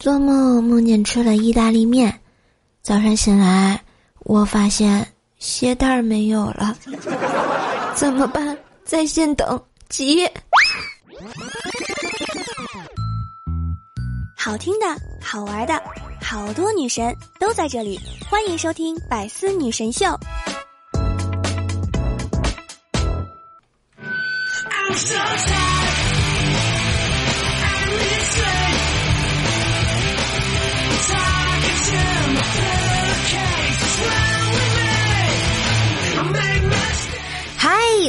做梦梦见吃了意大利面，早上醒来，我发现鞋带没有了，怎么办？在线等，急。好听的，好玩的，好多女神都在这里，欢迎收听《百思女神秀》。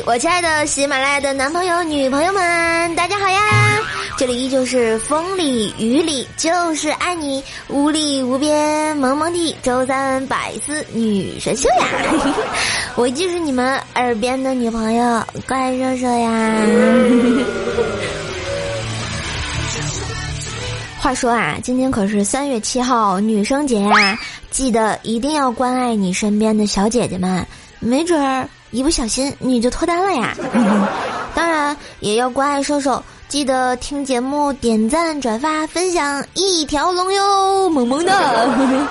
我亲爱的喜马拉雅的男朋友、女朋友们，大家好呀！这里依旧是风里雨里就是爱你，无里无边萌萌的周三百思女神秀呀！我就是你们耳边的女朋友怪兽兽呀！话说啊，今天可是三月七号女生节呀，记得一定要关爱你身边的小姐姐们，没准儿。一不小心你就脱单了呀！当然也要关爱瘦瘦，记得听节目点赞、转发、分享一条龙哟，萌萌的。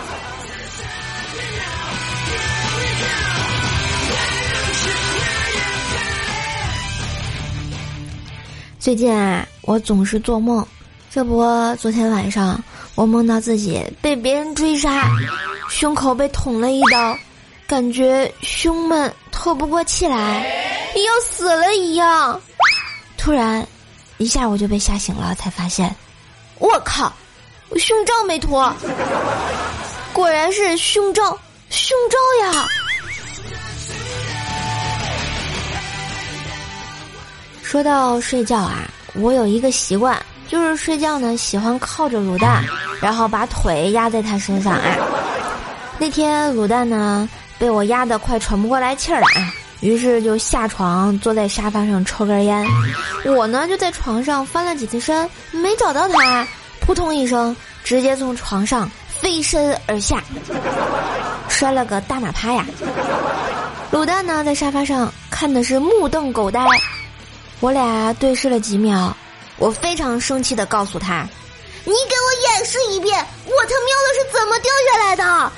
最近啊，我总是做梦，这不，昨天晚上我梦到自己被别人追杀，胸口被捅了一刀。感觉胸闷，透不过气来，要死了一样。突然，一下我就被吓醒了，才发现，我靠，我胸罩没脱，果然是胸罩，胸罩呀。说到睡觉啊，我有一个习惯，就是睡觉呢喜欢靠着卤蛋，然后把腿压在他身上啊。那天卤蛋呢。被我压得快喘不过来气儿了啊，于是就下床坐在沙发上抽根烟。我呢就在床上翻了几次身，没找到他，扑通一声，直接从床上飞身而下，摔了个大马趴呀！卤蛋呢在沙发上看的是目瞪口呆，我俩对视了几秒，我非常生气的告诉他：“你给我演示一遍，我他喵的是怎么掉下来的？”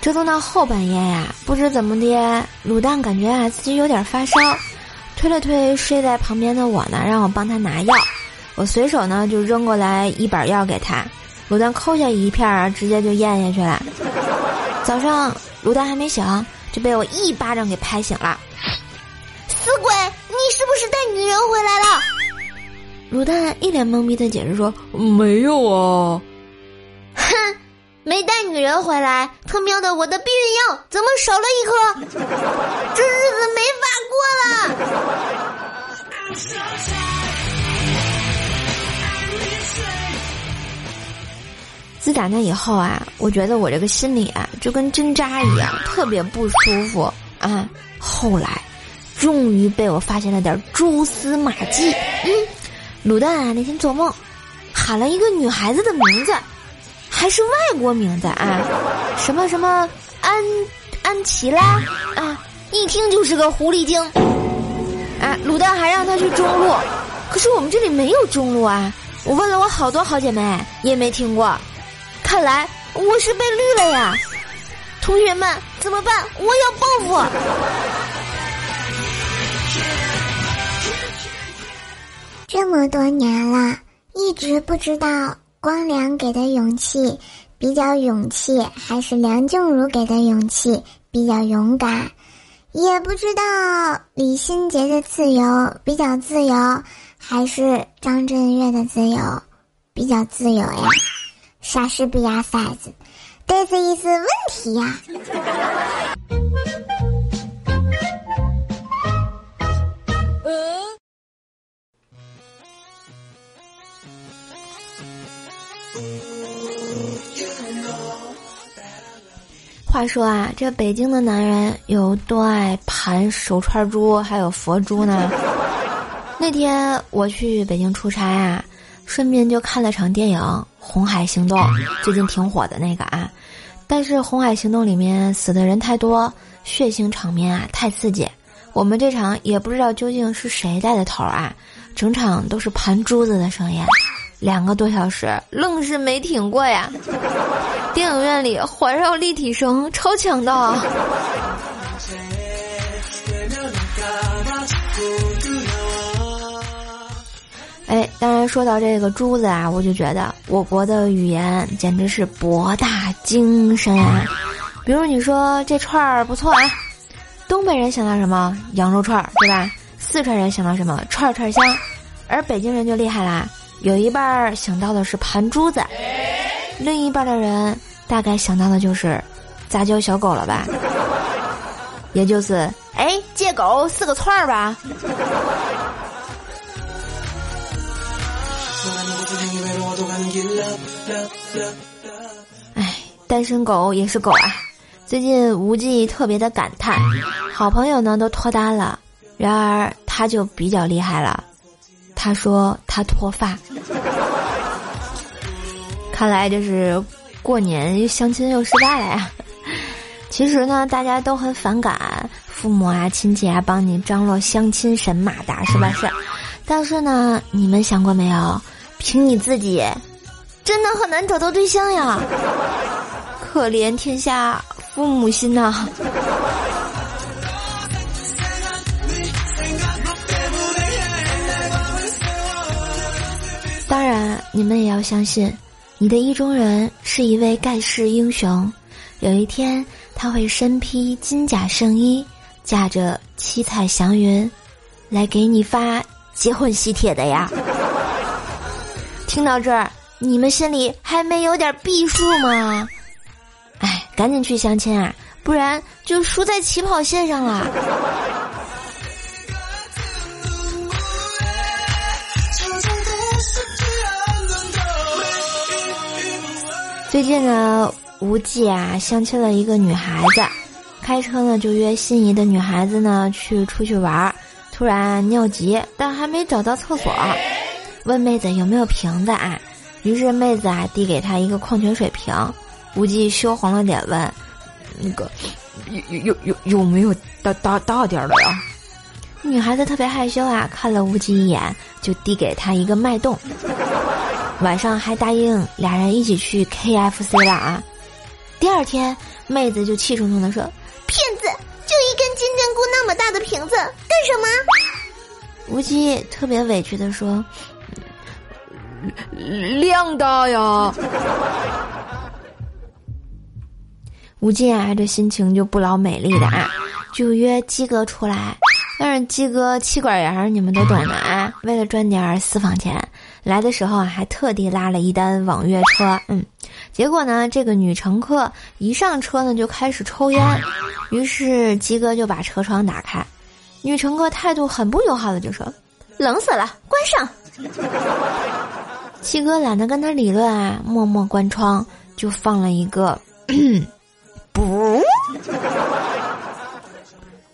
折腾到后半夜呀，不知怎么的，卤蛋感觉啊自己有点发烧，推了推睡在旁边的我呢，让我帮他拿药。我随手呢就扔过来一板药给他，卤蛋抠下一片儿，直接就咽下去了。早上卤蛋还没醒，就被我一巴掌给拍醒了。死鬼，你是不是带女人回来了？卤蛋一脸懵逼的解释说：“没有啊。”没带女人回来，他喵的，我的避孕药怎么少了一颗？这日子没法过了。自打那以后啊，我觉得我这个心里啊，就跟针扎一样，特别不舒服啊。后来，终于被我发现了点蛛丝马迹。嗯，卤蛋啊，那天做梦，喊了一个女孩子的名字。还是外国名字啊，什么什么安安琪拉啊，一听就是个狐狸精。啊，卤蛋还让他去中路，可是我们这里没有中路啊。我问了我好多好姐妹，也没听过。看来我是被绿了呀。同学们怎么办？我要报复。这么多年了，一直不知道。光良给的勇气比较勇气，还是梁静茹给的勇气比较勇敢？也不知道李心洁的自由比较自由，还是张震岳的自由比较自由呀？莎士比亚赛子，这是一次问题呀。话说啊，这北京的男人有多爱盘手串珠，还有佛珠呢？那天我去北京出差啊，顺便就看了场电影《红海行动》，最近挺火的那个啊。但是《红海行动》里面死的人太多，血腥场面啊太刺激，我们这场也不知道究竟是谁带的头啊，整场都是盘珠子的声音，两个多小时愣是没挺过呀。电影院里环绕立体声超强的。哎，当然说到这个珠子啊，我就觉得我国的语言简直是博大精深啊。比如你说这串儿不错啊，东北人想到什么羊肉串儿，对吧？四川人想到什么串串香，而北京人就厉害啦，有一半儿想到的是盘珠子，另一半的人大概想到的就是杂交小狗了吧？也就是哎，借狗四个串儿吧。哎，单身狗也是狗啊！最近无忌特别的感叹，好朋友呢都脱单了，然而他就比较厉害了。他说他脱发，看来就是过年又相亲又失败了呀。其实呢，大家都很反感父母啊、亲戚啊帮你张罗相亲神马的，是吧？是。但是呢，你们想过没有？凭你自己，真的很难找到对象呀！可怜天下父母心呐。当然，你们也要相信，你的意中人是一位盖世英雄。有一天，他会身披金甲圣衣，驾着七彩祥云，来给你发结婚喜帖的呀。听到这儿，你们心里还没有点逼数吗？哎，赶紧去相亲啊，不然就输在起跑线上了。最近呢，无忌啊相亲了一个女孩子，开车呢就约心仪的女孩子呢去出去玩儿，突然尿急，但还没找到厕所。问妹子有没有瓶子啊？于是妹子啊递给他一个矿泉水瓶，无忌羞红了脸问：“那个有有有有没有大大大点的呀？”女孩子特别害羞啊，看了无忌一眼，就递给他一个脉动。晚上还答应俩人一起去 KFC 了啊！第二天，妹子就气冲冲的说：“骗子，就一根金针菇那么大的瓶子，干什么？”无忌特别委屈的说。量大呀！吴进啊，这心情就不老美丽的啊，就约鸡哥出来。但是鸡哥气管严，你们都懂的啊。为了赚点私房钱，来的时候啊，还特地拉了一单网约车。嗯，结果呢，这个女乘客一上车呢，就开始抽烟。于是鸡哥就把车窗打开，女乘客态度很不友好的就说：“冷死了，关上。”七哥懒得跟他理论啊，默默关窗，就放了一个，不，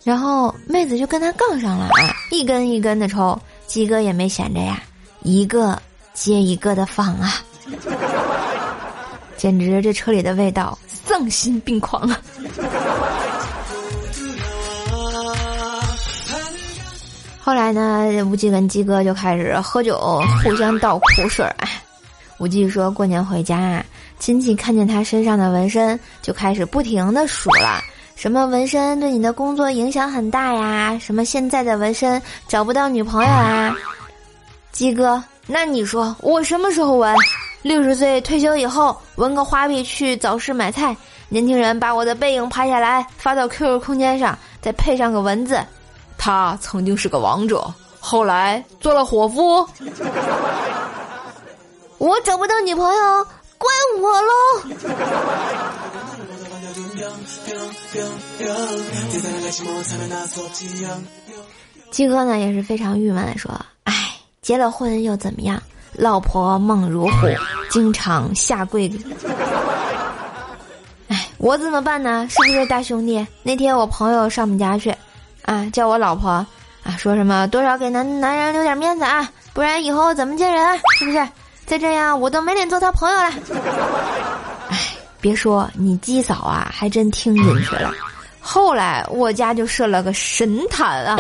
然后妹子就跟他杠上了啊，一根一根的抽，鸡哥也没闲着呀，一个接一个的放啊，简直这车里的味道丧心病狂啊！后来呢，无忌跟鸡哥就开始喝酒，互相倒苦水儿。无忌说过年回家啊，亲戚看见他身上的纹身，就开始不停的数了，什么纹身对你的工作影响很大呀，什么现在的纹身找不到女朋友啊。鸡哥，那你说我什么时候纹？六十岁退休以后纹个花臂去早市买菜，年轻人把我的背影拍下来发到 QQ 空间上，再配上个文字。他曾经是个王者，后来做了伙夫。我找不到女朋友，怪我喽。鸡哥呢也是非常郁闷的说：“，结了婚又怎么样？老婆猛如虎，经常下跪。哎，我怎么办呢？是不是大兄弟？那天我朋友上我们家去。”啊，叫我老婆啊，说什么多少给男男人留点面子啊，不然以后怎么见人啊？是不是？再这样，我都没脸做他朋友了。哎，别说你鸡嫂啊，还真听进去了。后来我家就设了个神坛啊，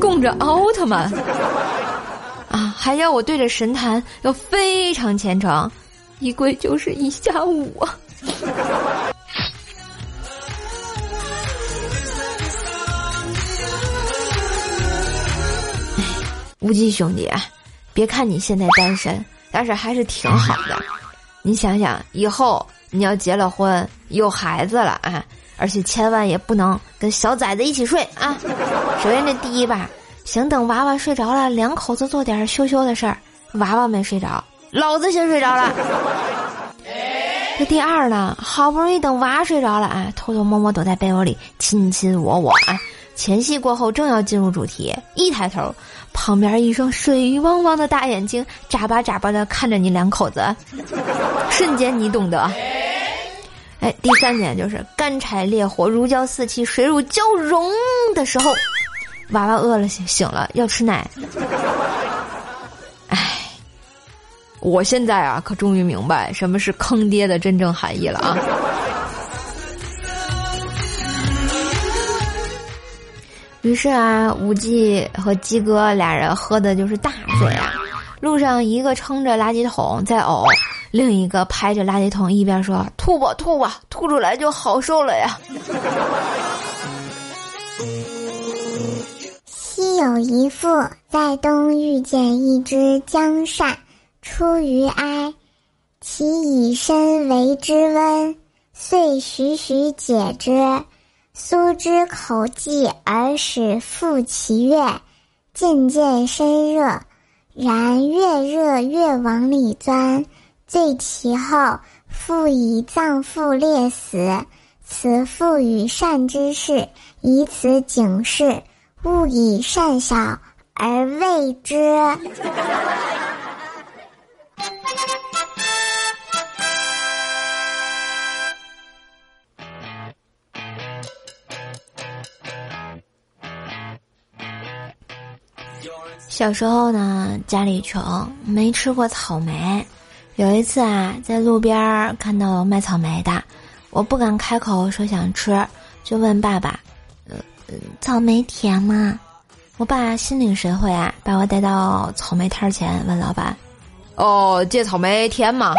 供着奥特曼，啊，还要我对着神坛要非常虔诚，一跪就是一下午啊。无忌兄弟，别看你现在单身，但是还是挺好的。你想想，以后你要结了婚，有孩子了啊，而且千万也不能跟小崽子一起睡啊。首先这第一吧，想等娃娃睡着了，两口子做点羞羞的事儿。娃娃没睡着，老子先睡着了。这第二呢，好不容易等娃睡着了啊，偷偷摸摸躲在被窝里亲亲我我啊。前戏过后，正要进入主题，一抬头，旁边一双水汪汪的大眼睛眨巴眨巴的看着你两口子，瞬间你懂得。哎，第三点就是干柴烈火，如胶似漆，水乳交融的时候，娃娃饿了醒醒了要吃奶。哎，我现在啊可终于明白什么是坑爹的真正含义了啊。于是啊，无忌和鸡哥俩人喝的就是大醉啊。路上，一个撑着垃圾桶在呕，另一个拍着垃圾桶一边说：“吐吧，吐吧，吐出来就好受了呀。”有一妇在东遇见一只江鳝，出于哀，其以身为之温，遂徐徐解之。苏之口寂而使复其月，渐渐深热，然越热越往里钻，醉其后，复以脏腑裂死。此妇与善之事，以此警示，勿以善小而为之。小时候呢，家里穷，没吃过草莓。有一次啊，在路边看到卖草莓的，我不敢开口说想吃，就问爸爸：“呃，草莓甜吗？”我爸心领神会啊，把我带到草莓摊前，问老板：“哦，这草莓甜吗？”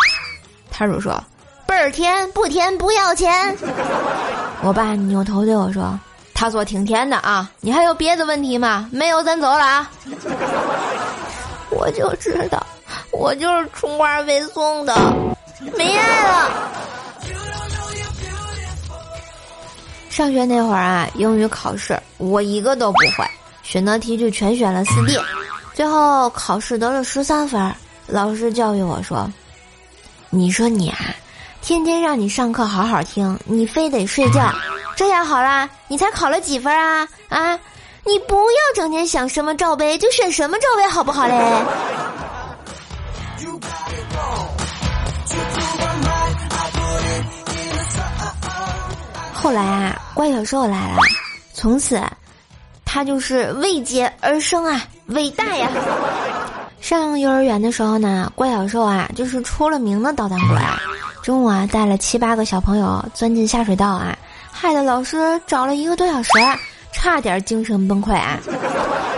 摊主说：“倍儿甜，不甜不要钱。” 我爸扭头对我说。他说挺甜的啊，你还有别的问题吗？没有，咱走了啊。我就知道，我就是充话背诵的，没爱了。上学那会儿啊，英语考试我一个都不会，选择题就全选了四 D，最后考试得了十三分。老师教育我说：“你说你啊，天天让你上课好好听，你非得睡觉。”这样好啦，你才考了几分啊？啊，你不要整天想什么罩杯就选什么罩杯，好不好嘞？后来啊，怪小兽来了，从此他就是为杰而生啊，伟大呀！上幼儿园的时候呢，怪小兽啊就是出了名的捣蛋鬼，中午啊带了七八个小朋友钻进下水道啊。害得老师找了一个多小时，差点精神崩溃啊！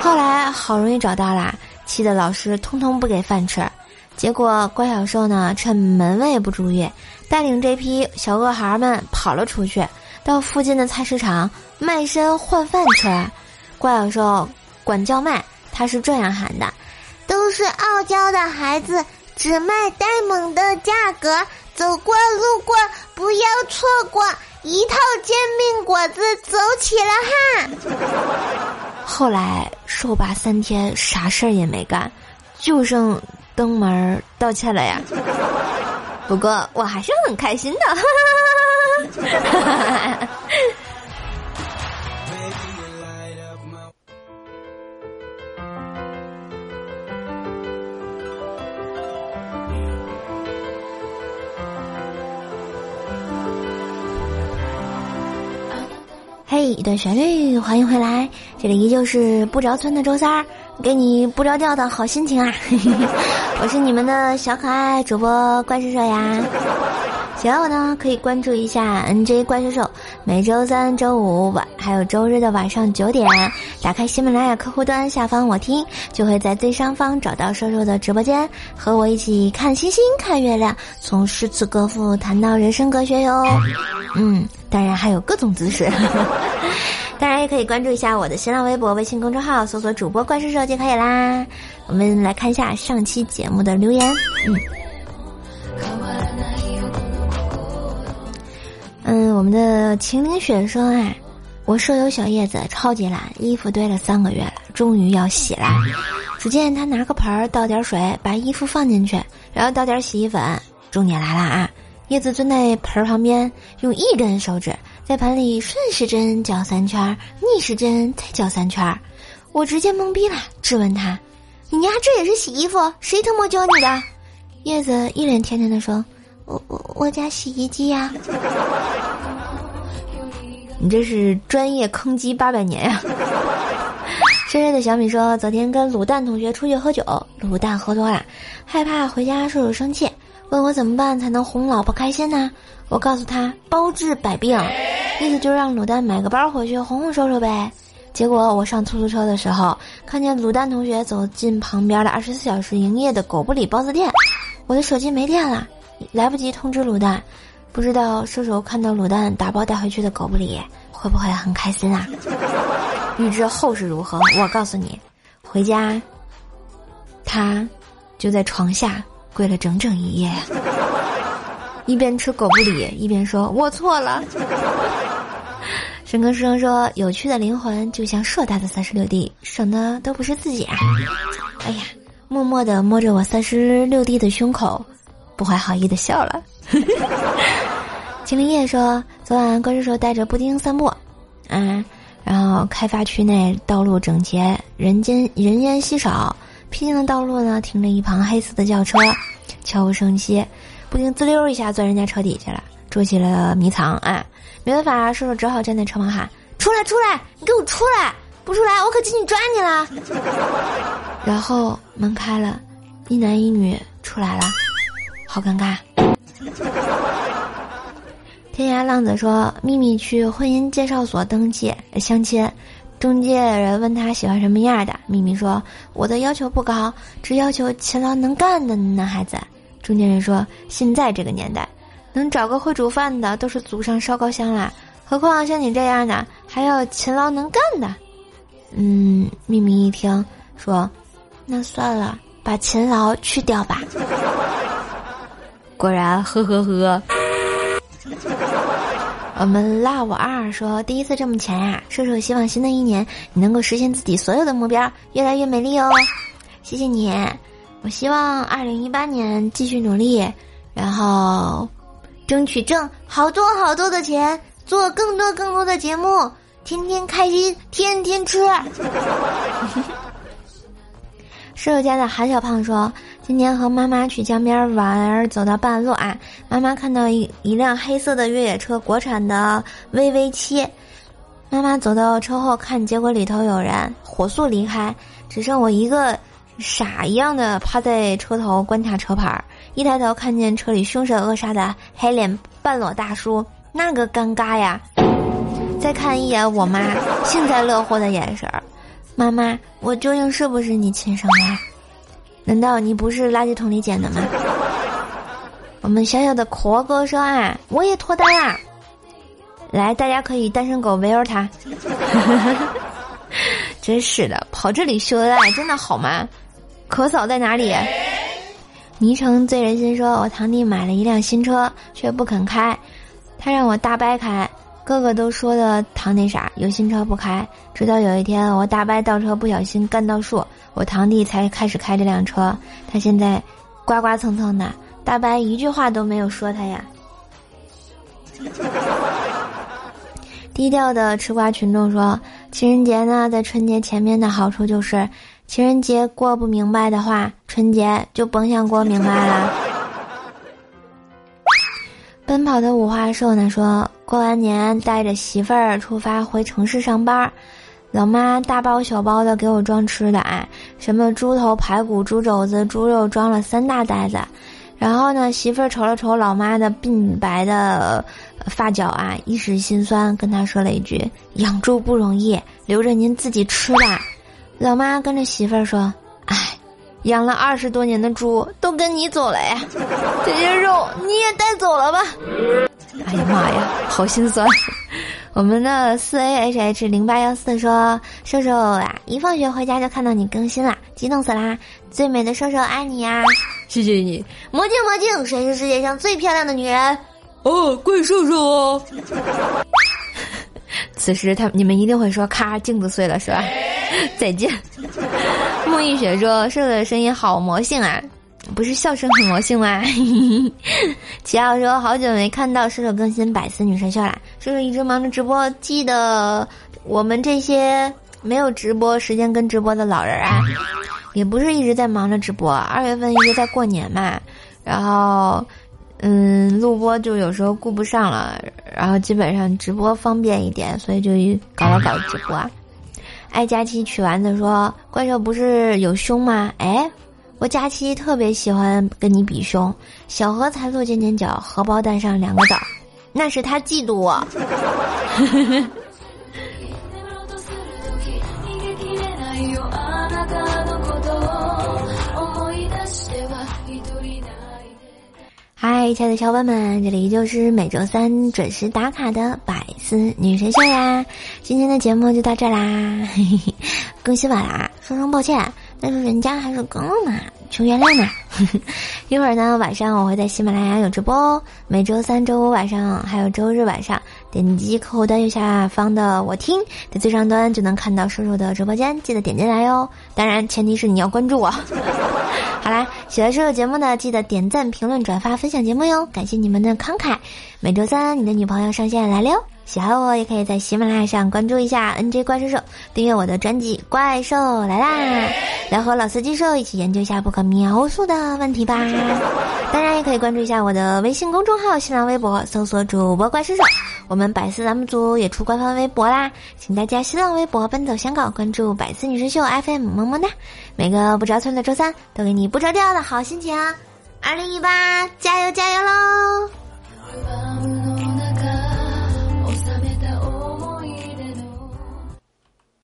后来好容易找到了，气得老师通通不给饭吃。结果乖小兽呢，趁门卫不注意，带领这批小恶孩们跑了出去，到附近的菜市场卖身换饭吃。乖小兽管叫卖，他是这样喊的：“都是傲娇的孩子，只卖呆萌的价格，走过路过不要错过。”一套煎饼果子走起了哈。后来瘦吧三天啥事儿也没干，就剩登门道歉了呀。不过我还是很开心的哈。嘿，一段旋律，欢迎回来！这里依旧是不着村的周三，给你不着调的好心情啊！我是你们的小可爱主播怪兽兽呀。喜欢我呢，可以关注一下 NJ 怪兽兽。每周三、周五晚还有周日的晚上九点，打开喜马拉雅客户端下方我听，就会在最上方找到兽兽的直播间，和我一起看星星、看月亮，从诗词歌赋谈到人生哲学哟。嗯，当然还有各种姿势。当然也可以关注一下我的新浪微博、微信公众号，搜索主播怪兽兽就可以啦。我们来看一下上期节目的留言。嗯。嗯，我们的秦岭雪说：“啊，我舍友小叶子超级懒，衣服堆了三个月了，终于要洗了。只见他拿个盆儿倒点水，把衣服放进去，然后倒点洗衣粉。重点来了啊！叶子蹲在盆儿旁边，用一根手指在盆里顺时针搅三圈，逆时针再搅三圈。我直接懵逼了，质问他：‘你家这也是洗衣服？谁他妈教你的？’叶子一脸天真的说。”我我我家洗衣机呀！你这是专业坑击八百年呀！深深的小米说，昨天跟卤蛋同学出去喝酒，卤蛋喝多了，害怕回家叔叔生气，问我怎么办才能哄老婆开心呢？我告诉他包治百病，意思就是让卤蛋买个包回去哄哄叔叔呗。结果我上出租车的时候，看见卤蛋同学走进旁边的二十四小时营业的狗不理包子店，我的手机没电了。来不及通知卤蛋，不知道射手看到卤蛋打包带回去的狗不理，会不会很开心啊？欲知后事如何，我告诉你，回家，他就在床下跪了整整一夜，一边吃狗不理，一边说：“我错了。”申哥师兄说：“有趣的灵魂就像硕大的三十六 D，省的都不是自己啊！”哎呀，默默的摸着我三十六 D 的胸口。不怀好意的笑了。秦林叶说：“昨晚怪叔叔带着布丁散步，嗯，然后开发区内道路整洁，人间人烟稀少，僻静的道路呢，停着一旁黑色的轿车，悄无声息。布丁滋溜一下钻人家车底下了，捉起了迷藏。哎，没办法，叔叔只好站在车旁喊：出来，出来，你给我出来！不出来，我可进去抓你了。然后门开了，一男一女出来了。”好尴尬。天涯浪子说：“秘密去婚姻介绍所登记相亲，中介人问他喜欢什么样的，秘密说：我的要求不高，只要求勤劳能干的男孩子。中介人说：现在这个年代，能找个会煮饭的都是祖上烧高香了，何况像你这样的，还要勤劳能干的。嗯，秘密一听说，那算了，把勤劳去掉吧。”果然，呵呵呵。我们 love 二说，第一次这么前呀，射手希望新的一年你能够实现自己所有的目标，越来越美丽哦。谢谢你，我希望二零一八年继续努力，然后争取挣好多好多的钱，做更多更多的节目，天天开心，天天吃。舍友家的韩小胖说。今天和妈妈去江边玩，走到半路啊，妈妈看到一一辆黑色的越野车，国产的 VV 七。妈妈走到车后看，结果里头有人，火速离开，只剩我一个傻一样的趴在车头观察车牌。一抬头看见车里凶神恶煞的黑脸半裸大叔，那个尴尬呀！再看一眼我妈幸灾乐祸的眼神儿，妈妈，我究竟是不是你亲生的？难道你不是垃圾桶里捡的吗？我们小小的壳哥说啊，我也脱单啦！来，大家可以单身狗围绕他。真是的，跑这里秀恩爱真的好吗？可嫂在哪里？昵称醉人心说，我堂弟买了一辆新车，却不肯开，他让我大掰开。哥哥都说的堂弟傻，有新车不开。直到有一天，我大伯倒车不小心干到树，我堂弟才开始开这辆车。他现在刮刮蹭蹭的，大伯一句话都没有说他呀。低调的吃瓜群众说，情人节呢，在春节前面的好处就是，情人节过不明白的话，春节就甭想过明白了。奔跑的五花兽呢说。过完年带着媳妇儿出发回城市上班，老妈大包小包的给我装吃的，哎，什么猪头排骨、猪肘子、猪肉装了三大袋子，然后呢，媳妇儿瞅了瞅老妈的鬓白的发角啊，一时心酸，跟他说了一句：“养猪不容易，留着您自己吃吧。”老妈跟着媳妇儿说：“，养了二十多年的猪都跟你走了呀，这些肉你也带走了吧？”哎呀妈呀，好心酸。我们的四 A H H 零八幺四说：“瘦瘦啊，一放学回家就看到你更新了，激动死啦！最美的瘦瘦爱你呀，谢谢你。魔镜魔镜，谁是世界上最漂亮的女人？哦，怪瘦瘦哦。此时他你们一定会说：咔，镜子碎了是吧？再见。沐浴雪说：瘦瘦的声音好魔性啊。”不是笑声很魔性吗？齐奥说好久没看到射手更新百思女神秀啦，射手一直忙着直播，记得我们这些没有直播时间跟直播的老人啊，也不是一直在忙着直播。二月份一直在过年嘛，然后嗯，录播就有时候顾不上了，然后基本上直播方便一点，所以就搞了搞直播。啊爱佳期取丸子说怪兽不是有胸吗？哎。我佳期特别喜欢跟你比胸，小荷才露尖尖角，荷包蛋上两个枣，那是他嫉妒我。嗨，亲爱的小伙伴们，这里依旧是每周三准时打卡的百思女神秀呀！今天的节目就到这啦，更新晚啦，说声抱歉。但是人家还是更了嘛，求原谅嘛。一会儿呢，晚上我会在喜马拉雅有直播哦。每周三、周五晚上，还有周日晚上，点击客户端右下方的“我听”在最上端就能看到叔叔的直播间，记得点进来哟。当然，前提是你要关注我。好啦，喜欢叔叔节目的，记得点赞、评论、转发、分享节目哟。感谢你们的慷慨。每周三，你的女朋友上线来了哟。喜欢我也可以在喜马拉雅上关注一下 NJ 怪兽兽，订阅我的专辑《怪兽来啦》，来和老司机兽一起研究一下不可描述的问题吧。当然也可以关注一下我的微信公众号、新浪微博，搜索主播怪兽兽。我们百思栏目组也出官方微博啦，请大家新浪微博奔走相告，关注百思女神秀 FM，么么哒。每个不着村的周三都给你不着调的好心情啊！二零一八，加油加油喽！